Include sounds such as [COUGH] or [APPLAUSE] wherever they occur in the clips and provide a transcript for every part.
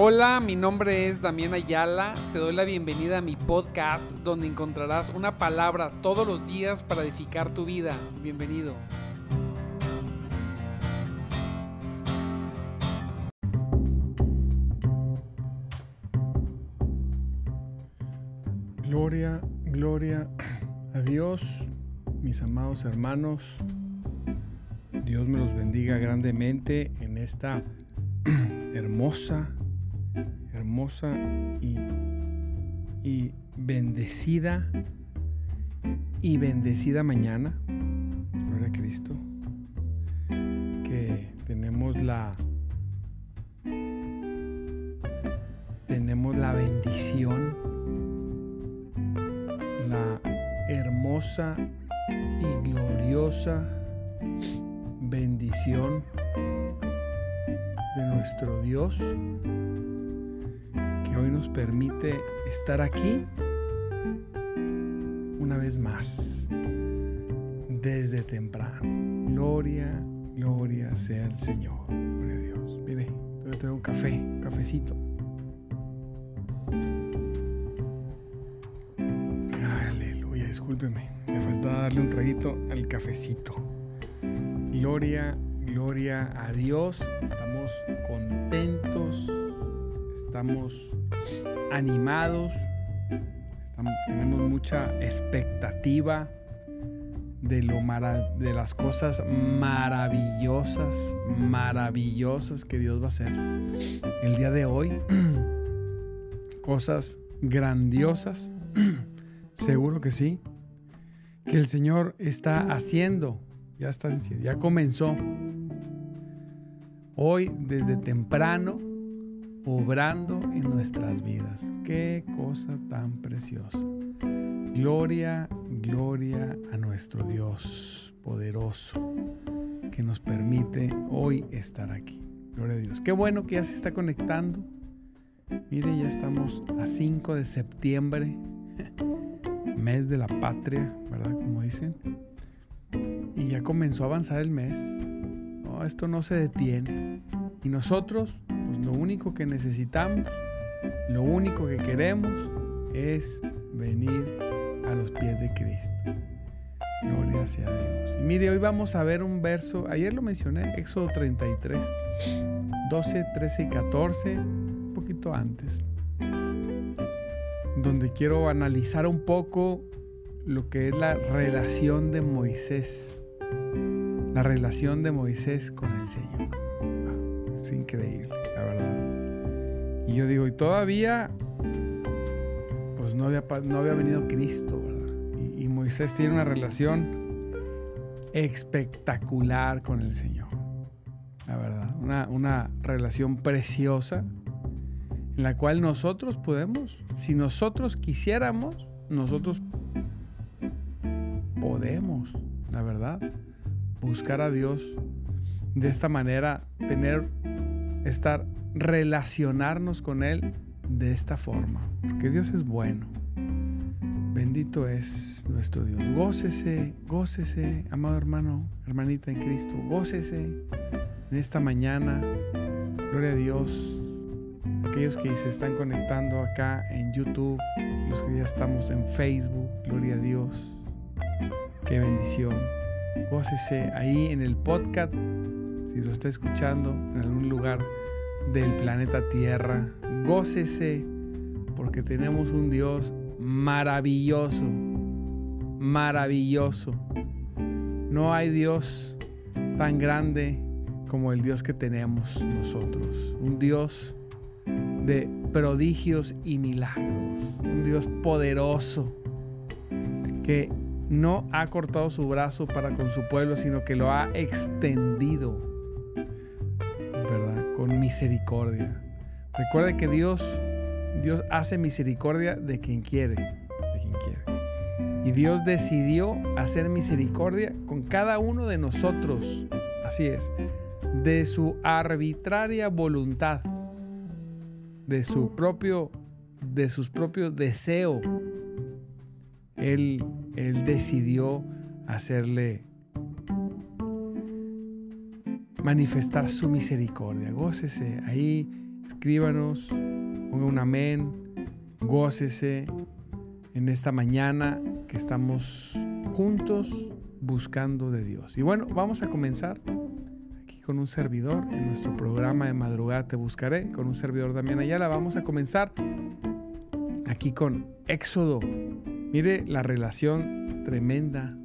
Hola, mi nombre es Damián Ayala. Te doy la bienvenida a mi podcast donde encontrarás una palabra todos los días para edificar tu vida. Bienvenido. Gloria, gloria a Dios, mis amados hermanos. Dios me los bendiga grandemente en esta [CLEARS THROAT] hermosa hermosa y, bendecida y bendecida mañana. Gloria a Cristo. Que tenemos la tenemos la bendición, la hermosa y gloriosa bendición de nuestro Dios hoy nos permite estar aquí una vez más, desde temprano. Gloria, gloria sea el Señor. Gloria a Dios. Mire, a tener un café, un cafecito. Aleluya, discúlpeme. Me falta darle un traguito al cafecito. Gloria, gloria a Dios. Estamos contentos. Estamos animados, tenemos mucha expectativa de, lo de las cosas maravillosas, maravillosas que Dios va a hacer el día de hoy. [CLEARS THROAT] cosas grandiosas, [CLEARS THROAT] seguro que sí, que el Señor está haciendo, ya está, ya comenzó. Hoy desde temprano obrando en nuestras vidas. Qué cosa tan preciosa. Gloria, gloria a nuestro Dios poderoso que nos permite hoy estar aquí. Gloria a Dios. Qué bueno que ya se está conectando. Mire, ya estamos a 5 de septiembre, [LAUGHS] mes de la patria, ¿verdad? Como dicen. Y ya comenzó a avanzar el mes. Esto no se detiene. Y nosotros lo único que necesitamos, lo único que queremos es venir a los pies de Cristo. Gloria sea a Dios. Y mire, hoy vamos a ver un verso, ayer lo mencioné, Éxodo 33, 12, 13 y 14, un poquito antes, donde quiero analizar un poco lo que es la relación de Moisés, la relación de Moisés con el Señor. Es increíble la verdad. Y yo digo, y todavía, pues no había, no había venido Cristo, ¿verdad? Y, Moisés tiene una relación espectacular con el Señor, la verdad. Una, una relación preciosa en la cual nosotros podemos, si nosotros quisiéramos, nosotros podemos, la verdad, buscar a Dios de esta manera, tener estar, relacionarnos con Él de esta forma, porque Dios es bueno. Bendito es nuestro Dios. Gócese, gócese, amado hermano, hermanita en Cristo, gócese en esta mañana. Gloria a Dios. Aquellos que se están conectando acá en YouTube, los que ya estamos en Facebook, gloria a Dios. Qué bendición. Gócese ahí en el podcast si lo está escuchando en algún lugar del planeta Tierra, gócese porque tenemos un Dios maravilloso, maravilloso. No hay Dios tan grande como el Dios que tenemos nosotros. Un Dios de prodigios y milagros. Un Dios poderoso que no ha cortado su brazo para con su pueblo, sino que lo ha extendido misericordia. Recuerde que Dios, Dios hace misericordia de quien quiere, de quien quiere. Y Dios decidió hacer misericordia con cada uno de nosotros. Así es, de su arbitraria voluntad, de su propio, de sus propios deseos. Él, él decidió hacerle manifestar su misericordia. Gócese ahí. escríbanos, ponga un amén, gócese en esta mañana que estamos juntos buscando de Dios. Y bueno, vamos a comenzar aquí con un servidor en nuestro programa de madrugada Te Buscaré, con un servidor Damián Ayala. Vamos a comenzar aquí con Éxodo. Mire la relación tremenda,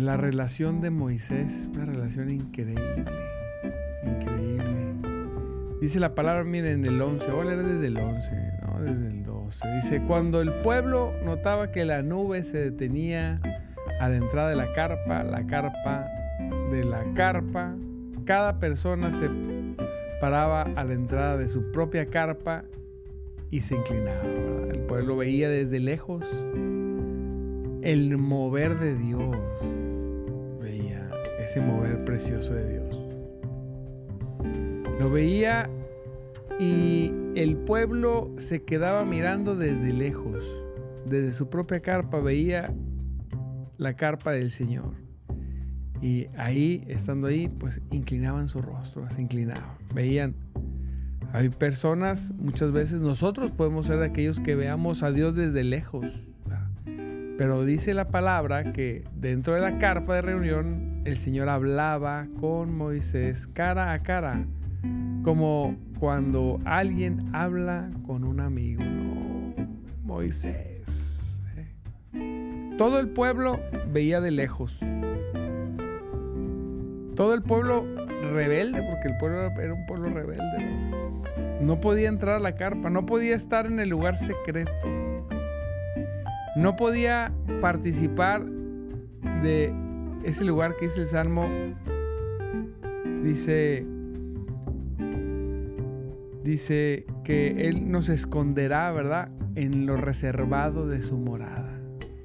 la relación de Moisés, una relación increíble, increíble. Dice la palabra, miren, en el 11, voy a desde el 11, no, desde el 12. Dice, cuando el pueblo notaba que la nube se detenía a la entrada de la carpa, la carpa de la carpa, cada persona se paraba a la entrada de su propia carpa y se inclinaba. El pueblo veía desde lejos el mover de Dios. Veía ese mover precioso de Dios. Lo veía y el pueblo se quedaba mirando desde lejos. Desde su propia carpa veía la carpa del Señor. Y ahí, estando ahí, pues inclinaban su rostro, se inclinaban. Veían hay personas, muchas veces nosotros podemos ser de aquellos que veamos a Dios desde lejos. Pero dice la palabra que dentro de la carpa de reunión el Señor hablaba con Moisés cara a cara, como cuando alguien habla con un amigo. Moisés. ¿eh? Todo el pueblo veía de lejos. Todo el pueblo rebelde, porque el pueblo era un pueblo rebelde. No podía entrar a la carpa, no podía estar en el lugar secreto. No podía participar de ese lugar que dice el Salmo. Dice, dice que Él nos esconderá, ¿verdad? En lo reservado de su morada.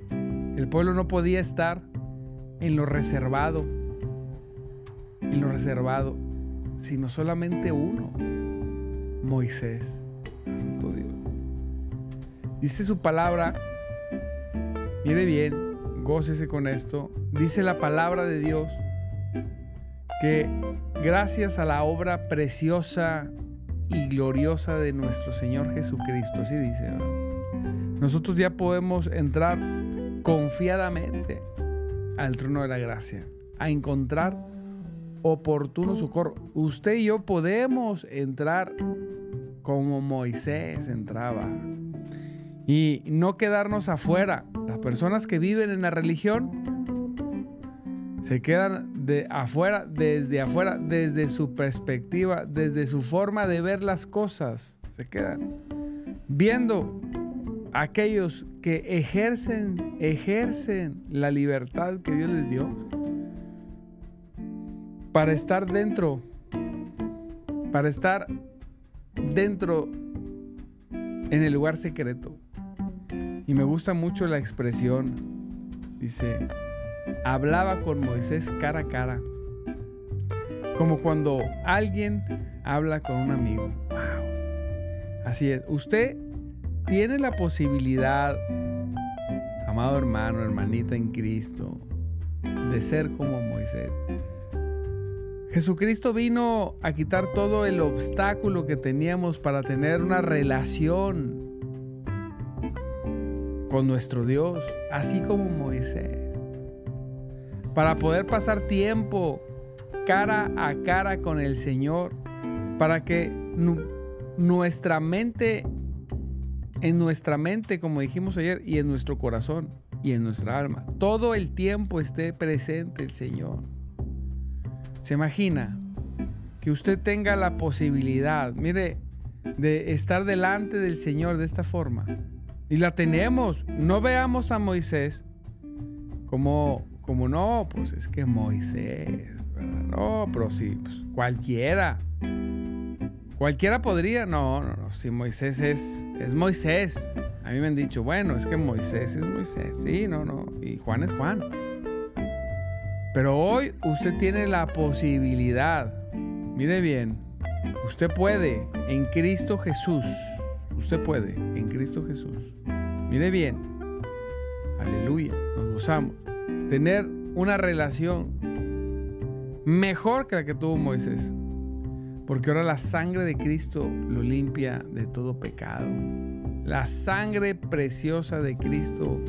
El pueblo no podía estar en lo reservado, en lo reservado, sino solamente uno. Moisés. Dice su palabra, mire bien, gócese con esto. Dice la palabra de Dios que gracias a la obra preciosa y gloriosa de nuestro Señor Jesucristo, así dice, nosotros ya podemos entrar confiadamente al trono de la gracia, a encontrar oportuno socorro. Usted y yo podemos entrar como Moisés entraba y no quedarnos afuera. Las personas que viven en la religión se quedan de afuera, desde afuera, desde su perspectiva, desde su forma de ver las cosas. Se quedan viendo aquellos que ejercen, ejercen la libertad que Dios les dio para estar dentro, para estar dentro en el lugar secreto. Y me gusta mucho la expresión, dice, hablaba con Moisés cara a cara, como cuando alguien habla con un amigo. Wow. Así es, usted tiene la posibilidad, amado hermano, hermanita en Cristo, de ser como Moisés. Jesucristo vino a quitar todo el obstáculo que teníamos para tener una relación con nuestro Dios, así como Moisés. Para poder pasar tiempo cara a cara con el Señor, para que nuestra mente, en nuestra mente, como dijimos ayer, y en nuestro corazón y en nuestra alma, todo el tiempo esté presente el Señor. ¿Se imagina que usted tenga la posibilidad, mire, de estar delante del Señor de esta forma? Y la tenemos. No veamos a Moisés como, como no, pues es que Moisés, no, pero sí, pues, cualquiera. Cualquiera podría, no, no, no, si Moisés es, es Moisés. A mí me han dicho, bueno, es que Moisés es Moisés. Sí, no, no, y Juan es Juan. Pero hoy usted tiene la posibilidad, mire bien, usted puede en Cristo Jesús, usted puede en Cristo Jesús, mire bien, aleluya, nos gozamos, tener una relación mejor que la que tuvo Moisés. Porque ahora la sangre de Cristo lo limpia de todo pecado. La sangre preciosa de Cristo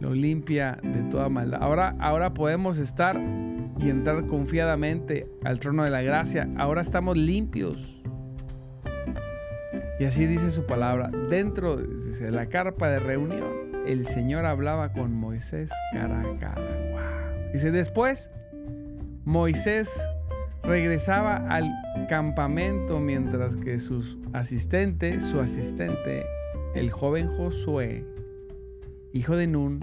lo limpia de toda maldad. Ahora, ahora podemos estar y entrar confiadamente al trono de la gracia. Ahora estamos limpios. Y así dice su palabra. Dentro de la carpa de reunión, el Señor hablaba con Moisés cara a cara. Dice, después Moisés regresaba al campamento mientras que su asistente, su asistente, el joven Josué, hijo de Nun,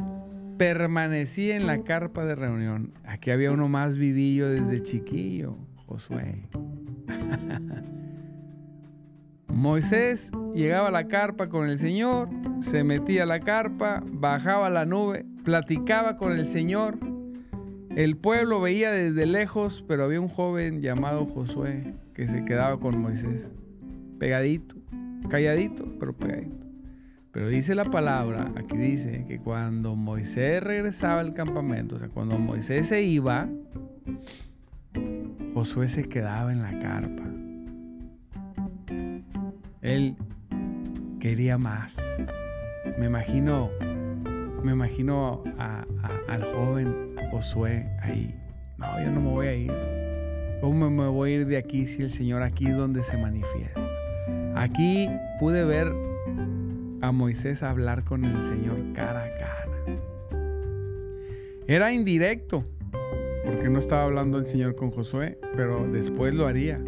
permanecía en la carpa de reunión. Aquí había uno más vivillo desde chiquillo, Josué. [LAUGHS] Moisés llegaba a la carpa con el Señor, se metía a la carpa, bajaba a la nube, platicaba con el Señor. El pueblo veía desde lejos, pero había un joven llamado Josué que se quedaba con Moisés, pegadito, calladito, pero pegadito. Pero dice la palabra, aquí dice que cuando Moisés regresaba al campamento, o sea, cuando Moisés se iba, Josué se quedaba en la carpa. Él quería más. Me imagino, me imagino al joven Josué ahí. No, yo no me voy a ir. ¿Cómo me voy a ir de aquí si el Señor aquí es donde se manifiesta? Aquí pude ver a Moisés hablar con el Señor cara a cara. Era indirecto, porque no estaba hablando el Señor con Josué, pero después lo haría.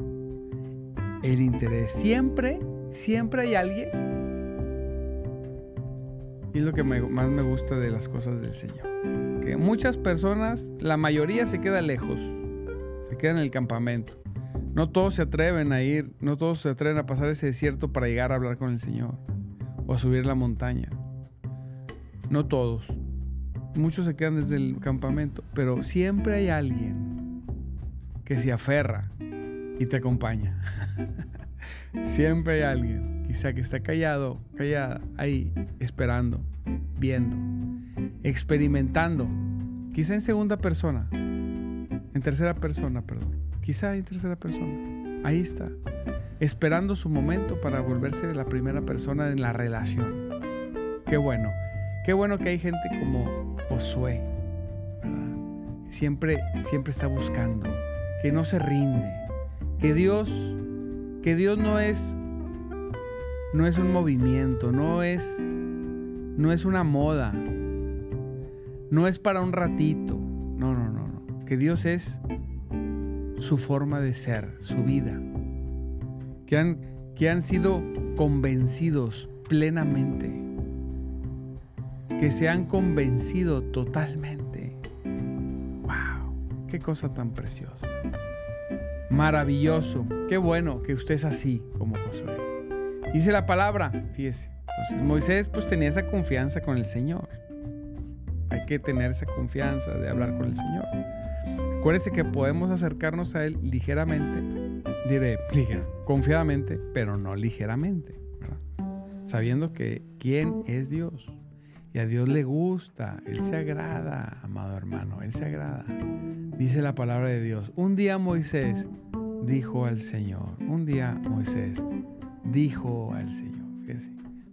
El interés siempre Siempre hay alguien. Y es lo que más me gusta de las cosas del Señor. Que muchas personas, la mayoría se queda lejos. Se queda en el campamento. No todos se atreven a ir, no todos se atreven a pasar ese desierto para llegar a hablar con el Señor. O a subir la montaña. No todos. Muchos se quedan desde el campamento. Pero siempre hay alguien que se aferra y te acompaña. [LAUGHS] Siempre hay alguien, quizá que está callado, callada, ahí, esperando, viendo, experimentando, quizá en segunda persona, en tercera persona, perdón, quizá en tercera persona, ahí está, esperando su momento para volverse la primera persona en la relación. Qué bueno, qué bueno que hay gente como Josué, ¿verdad? Siempre, siempre está buscando, que no se rinde, que Dios que Dios no es no es un movimiento, no es no es una moda. No es para un ratito. No, no, no, no. Que Dios es su forma de ser, su vida. Que han, que han sido convencidos plenamente. Que se han convencido totalmente. ¡Wow! ¡Qué cosa tan preciosa! Maravilloso. Qué bueno que usted es así como Josué. Dice la palabra, fíjese. Entonces Moisés pues tenía esa confianza con el Señor. Hay que tener esa confianza de hablar con el Señor. Acuérdese que podemos acercarnos a Él ligeramente, diré, ligera, confiadamente, pero no ligeramente, sabiendo que quién es Dios. A Dios le gusta, Él se agrada, amado hermano, Él se agrada. Dice la palabra de Dios. Un día Moisés dijo al Señor. Un día Moisés dijo al Señor.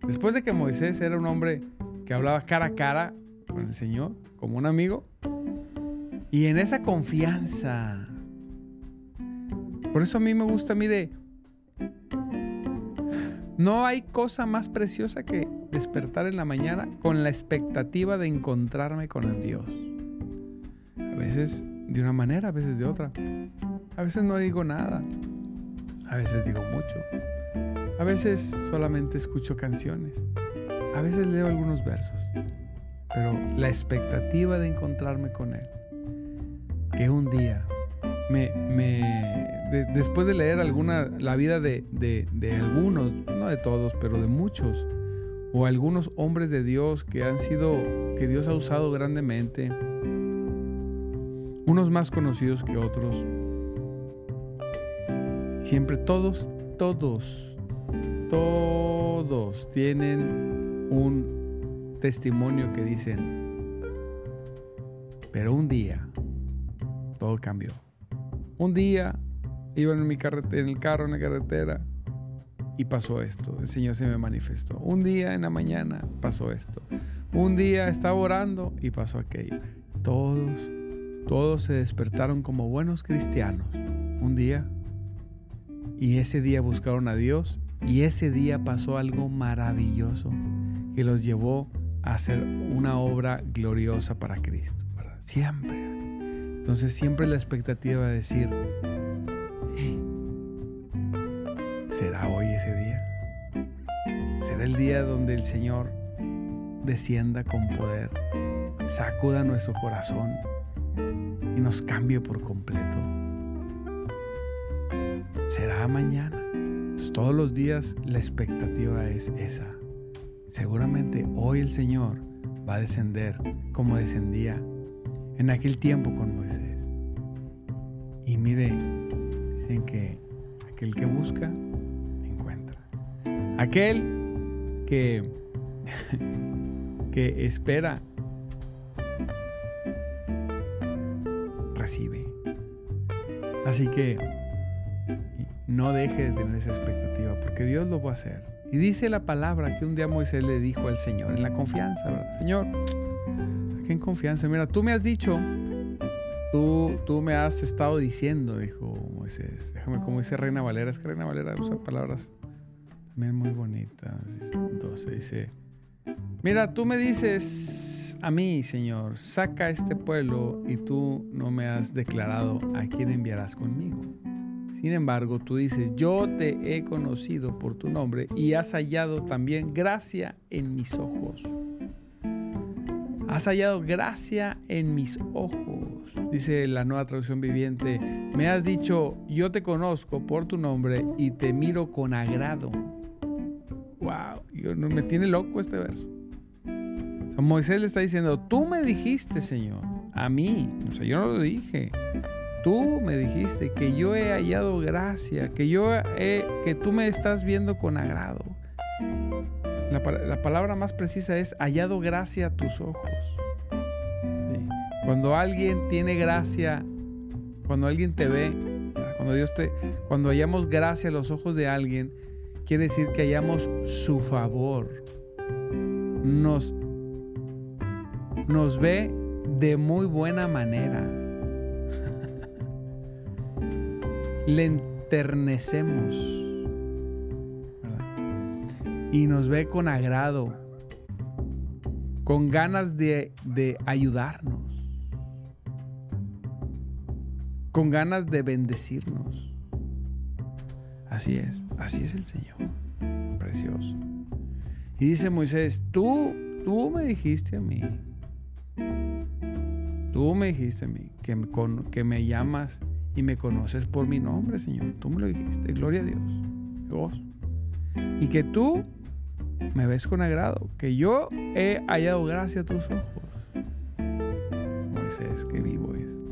Después de que Moisés era un hombre que hablaba cara a cara con el Señor, como un amigo, y en esa confianza. Por eso a mí me gusta, mire, no hay cosa más preciosa que despertar en la mañana con la expectativa de encontrarme con Dios. A veces de una manera, a veces de otra. A veces no digo nada. A veces digo mucho. A veces solamente escucho canciones. A veces leo algunos versos. Pero la expectativa de encontrarme con Él. Que un día me, después de leer alguna, la vida de, algunos, no de todos, pero de muchos, o algunos hombres de Dios que han sido, que Dios ha usado grandemente, unos más conocidos que otros, siempre todos, todos, todos tienen un testimonio que dicen, pero un día todo cambió. Un día Iba en mi en el carro, en la carretera, y pasó esto. El Señor se me manifestó. Un día en la mañana pasó esto. Un día estaba orando y pasó aquello. Todos, todos se despertaron como buenos cristianos. Un día. Y ese día buscaron a Dios. Y ese día pasó algo maravilloso que los llevó a hacer una obra gloriosa para Cristo. Siempre. Entonces siempre la expectativa de decir, ¿será hoy ese día? ¿Será el día donde el Señor descienda con poder, sacuda nuestro corazón y nos cambie por completo. Será mañana. todos los días la expectativa es esa. Seguramente hoy el Señor va a descender como descendía en aquel tiempo con Moisés. Y mire, dicen que aquel que busca, encuentra. Aquel que [LAUGHS] que espera, recibe. Así que no deje de tener esa expectativa, porque Dios lo va a hacer. Y dice la palabra que un día Moisés le dijo al Señor, en la confianza, ¿verdad? Señor, aquí en confianza, mira, tú me has dicho, tú, tú me has estado diciendo, dijo Moisés. Déjame, como dice Reina Valera, es que Reina Valera usa palabras también muy bonitas. Entonces dice, Mira, tú me dices a mí, Señor, saca este pueblo y tú no me has declarado a quién enviarás conmigo. Sin embargo, tú dices, yo te he conocido por tu nombre y has hallado también gracia en mis ojos. Has hallado gracia en mis ojos, dice la nueva traducción viviente. Me has dicho, yo te conozco por tu nombre y te miro con agrado. Wow, yo, me tiene loco este verso. Moisés le está diciendo, tú me dijiste, Señor, a mí, o sea, yo no lo dije. Tú me dijiste que yo he hallado gracia, que yo he, que tú me estás viendo con agrado. La, palabra más precisa es hallado gracia a tus ojos. Cuando alguien tiene gracia, cuando alguien te ve, cuando Dios te, cuando hallamos gracia a los ojos de alguien, quiere decir que hallamos su favor. Nos nos ve de muy buena manera. [LAUGHS] Le enternecemos. Y nos ve con agrado, con ganas de, de ayudarnos, con ganas de bendecirnos. Así es, así es el Señor. Precioso. Y dice Moisés, tú, tú me dijiste a mí Tú me dijiste a mí que me, llamas y me conoces por mi nombre, Señor. Tú me lo dijiste. Gloria a Dios. Dios. Y que tú me ves con agrado. Que yo he hallado gracia a tus ojos. Moisés, que vivo es.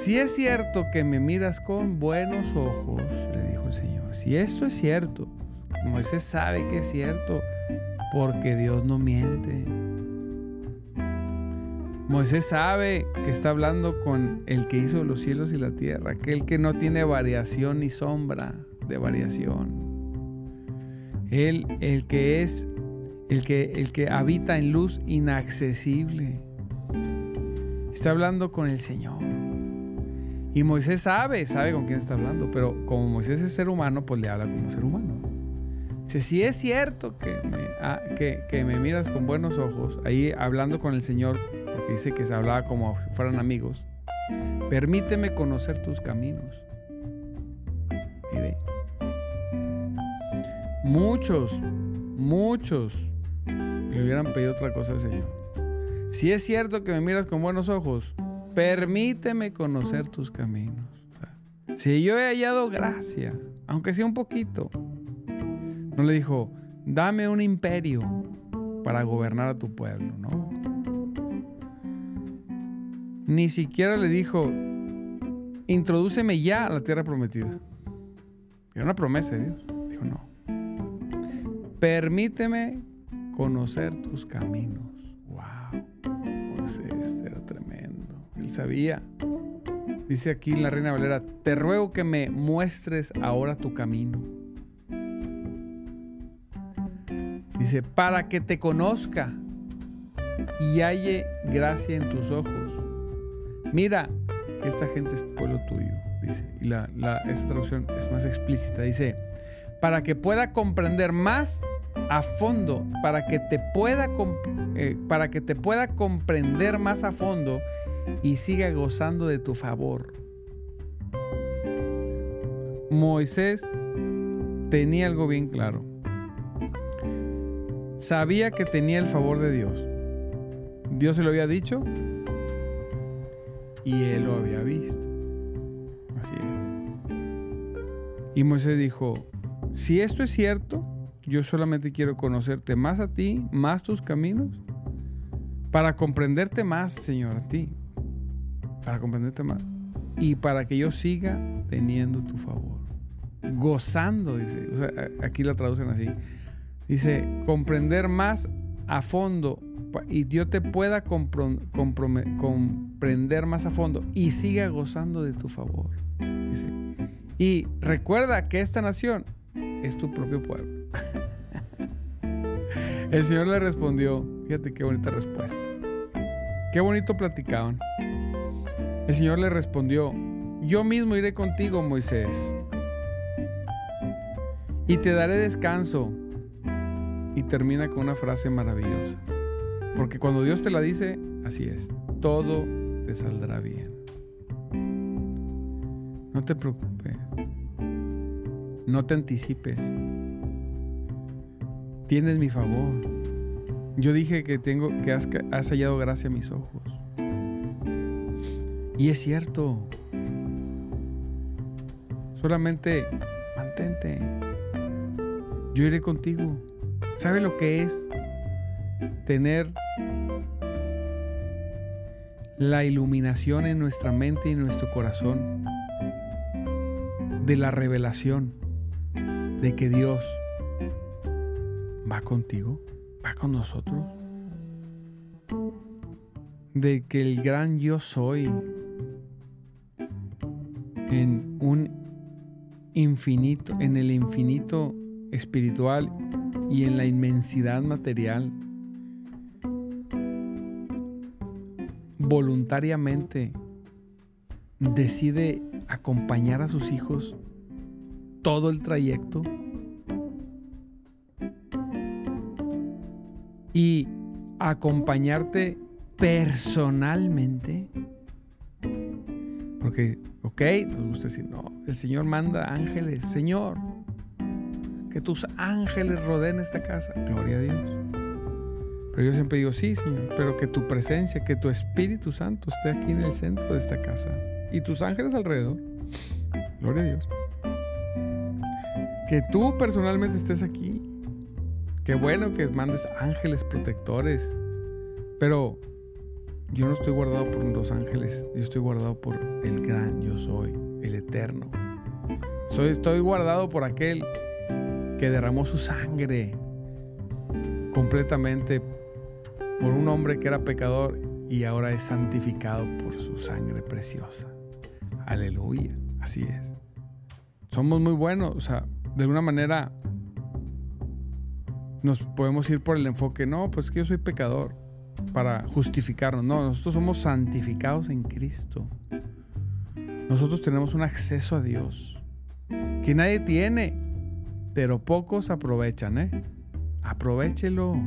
Si es cierto que me miras con buenos ojos, le dijo el Señor. Si esto es cierto, Moisés sabe que es cierto, porque Dios no miente. Moisés sabe que está hablando con el que hizo los cielos y la tierra, aquel que no tiene variación ni sombra de variación. Él, el que es, el que, el que habita en luz inaccesible. Está hablando con el Señor. Y Moisés sabe, sabe con quién está hablando, pero como Moisés es ser humano, pues le habla como ser humano. si es cierto que me, ah, que, me miras con buenos ojos, ahí hablando con el Señor, dice que se hablaba como si fueran amigos. Permíteme conocer tus caminos. Y ve. Muchos, muchos le hubieran pedido otra cosa al Señor. Si es cierto que me miras con buenos ojos, permíteme conocer tus caminos. si yo he hallado gracia, aunque sea un poquito, no le dijo, dame un imperio para gobernar a tu pueblo, no. Ni siquiera le dijo, introdúceme ya a la tierra prometida. Era una promesa de Dios. Dijo, no. Permíteme conocer tus caminos. Sabía. Dice aquí la Reina Valera, te ruego que me muestres ahora tu camino. Dice, para que te conozca y halle gracia en tus ojos. Mira, esta gente es pueblo tuyo, dice. Y la, esta traducción es más explícita. Dice, para que pueda comprender más a fondo, para que te pueda, eh, para que te pueda comprender más a fondo y siga gozando de tu favor. Moisés tenía algo bien claro. Sabía que tenía el favor de Dios. Dios se lo había dicho y él lo había visto. Así es. Y Moisés dijo, si esto es cierto, yo solamente quiero conocerte más a ti, más tus caminos, para comprenderte más, Señor, a ti. Para comprenderte más. Y para que yo siga teniendo tu favor. Gozando, dice. O sea, aquí la traducen así. Dice, comprender más a fondo y Dios te pueda comprender más a fondo y siga gozando de tu favor. Y recuerda que esta nación es tu propio pueblo. [LAUGHS] El Señor le respondió, fíjate qué bonita respuesta. Qué bonito platicaban. El Señor le respondió, yo mismo iré contigo, Moisés, y te daré descanso. Y termina con una frase maravillosa. Porque cuando Dios te la dice, así es, todo te saldrá bien. No te preocupes. No te anticipes. Tienes mi favor. Yo dije que tengo que has, has hallado gracia a mis ojos. Y es cierto. Solamente mantente. Yo iré contigo. ¿Sabe lo que es tener la iluminación en nuestra mente y nuestro corazón de la revelación de que Dios va contigo, va con nosotros, de que el gran yo soy en un infinito, en el infinito espiritual y en la inmensidad material, voluntariamente decide acompañar a sus hijos todo el trayecto y acompañarte personalmente. Porque, ok, nos gusta decir, no, el Señor manda ángeles, Señor, que tus ángeles rodeen esta casa. Gloria a Dios. Pero yo siempre digo, sí, Señor, pero que tu presencia, que tu Espíritu Santo esté aquí en el centro de esta casa. Y tus ángeles alrededor. Gloria a Dios. Que tú personalmente estés aquí. Qué bueno que mandes ángeles protectores. Pero yo no estoy guardado por los ángeles. Yo estoy guardado por el gran yo soy, el eterno. Soy, estoy guardado por aquel que derramó su sangre completamente por un hombre que era pecador y ahora es santificado por su sangre preciosa. Aleluya, así es. Somos muy buenos, o sea, de alguna manera nos podemos ir por el enfoque, no, pues que yo soy pecador, para justificarnos. No, nosotros somos santificados en Cristo. Nosotros tenemos un acceso a Dios que nadie tiene pero pocos aprovechan, ¿eh? Aprovechelo.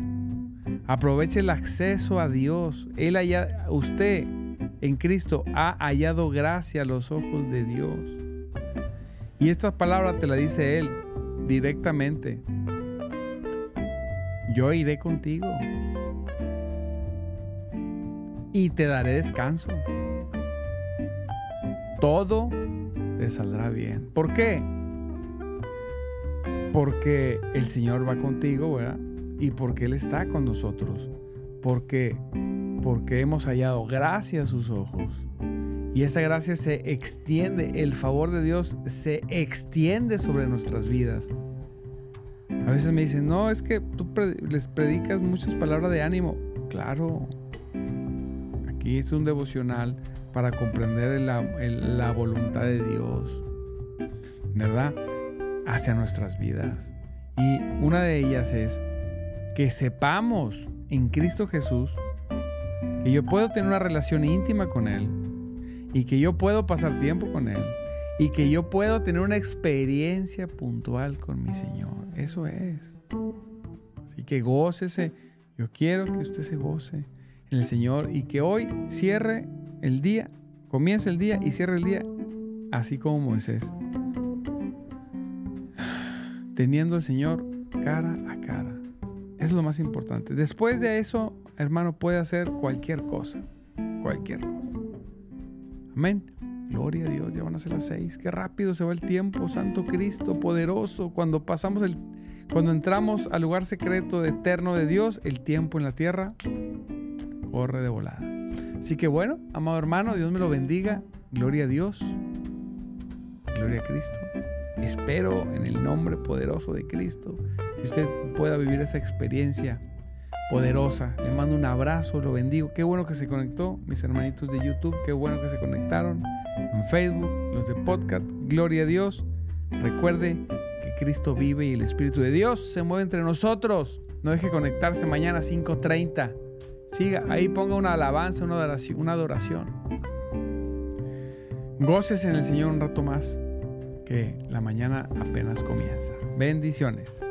Aproveche el acceso a Dios. Él haya, usted en Cristo ha hallado gracia a los ojos de Dios. Y esta palabra te la dice Él directamente. Yo iré contigo y te daré descanso. Todo te saldrá bien. ¿Por qué? Porque el Señor va contigo, ¿verdad? Y porque Él está con nosotros. Porque, porque hemos hallado gracia a sus ojos. Y esa gracia se extiende, el favor de Dios se extiende sobre nuestras vidas. A veces me dicen, no, es que tú les predicas muchas palabras de ánimo. Claro, aquí es un devocional para comprender la, voluntad de Dios, ¿verdad? Hacia nuestras vidas. Y una de ellas es que sepamos en Cristo Jesús que yo puedo tener una relación íntima con Él y que yo puedo pasar tiempo con Él y que yo puedo tener una experiencia puntual con mi Señor. Eso es. Así que gócese. Yo quiero que usted se goce el Señor y que hoy cierre el día, comience el día y cierre el día así como Moisés. Teniendo al Señor cara a cara. Es lo más importante. Después de eso, hermano, puede hacer cualquier cosa. Cualquier cosa. Amén. Gloria a Dios, ya van a ser las seis. Qué rápido se va el tiempo, Santo Cristo, poderoso. Cuando pasamos el, cuando entramos al lugar secreto eterno de Dios, el tiempo en la tierra corre de volada. Así que bueno, amado hermano, Dios me lo bendiga. Gloria a Dios. Gloria a Cristo. Espero en el nombre poderoso de Cristo que usted pueda vivir esa experiencia poderosa. Le mando un abrazo, lo bendigo. Qué bueno que se conectó, mis hermanitos de YouTube, qué bueno que se conectaron en Facebook, los de podcast. Gloria a Dios. Recuerde que Cristo vive y el Espíritu de Dios se mueve entre nosotros. No deje conectarse mañana a 5.30. Siga, ahí ponga una alabanza, una adoración. Una. Goces en el Señor un rato más, que la mañana apenas comienza. Bendiciones.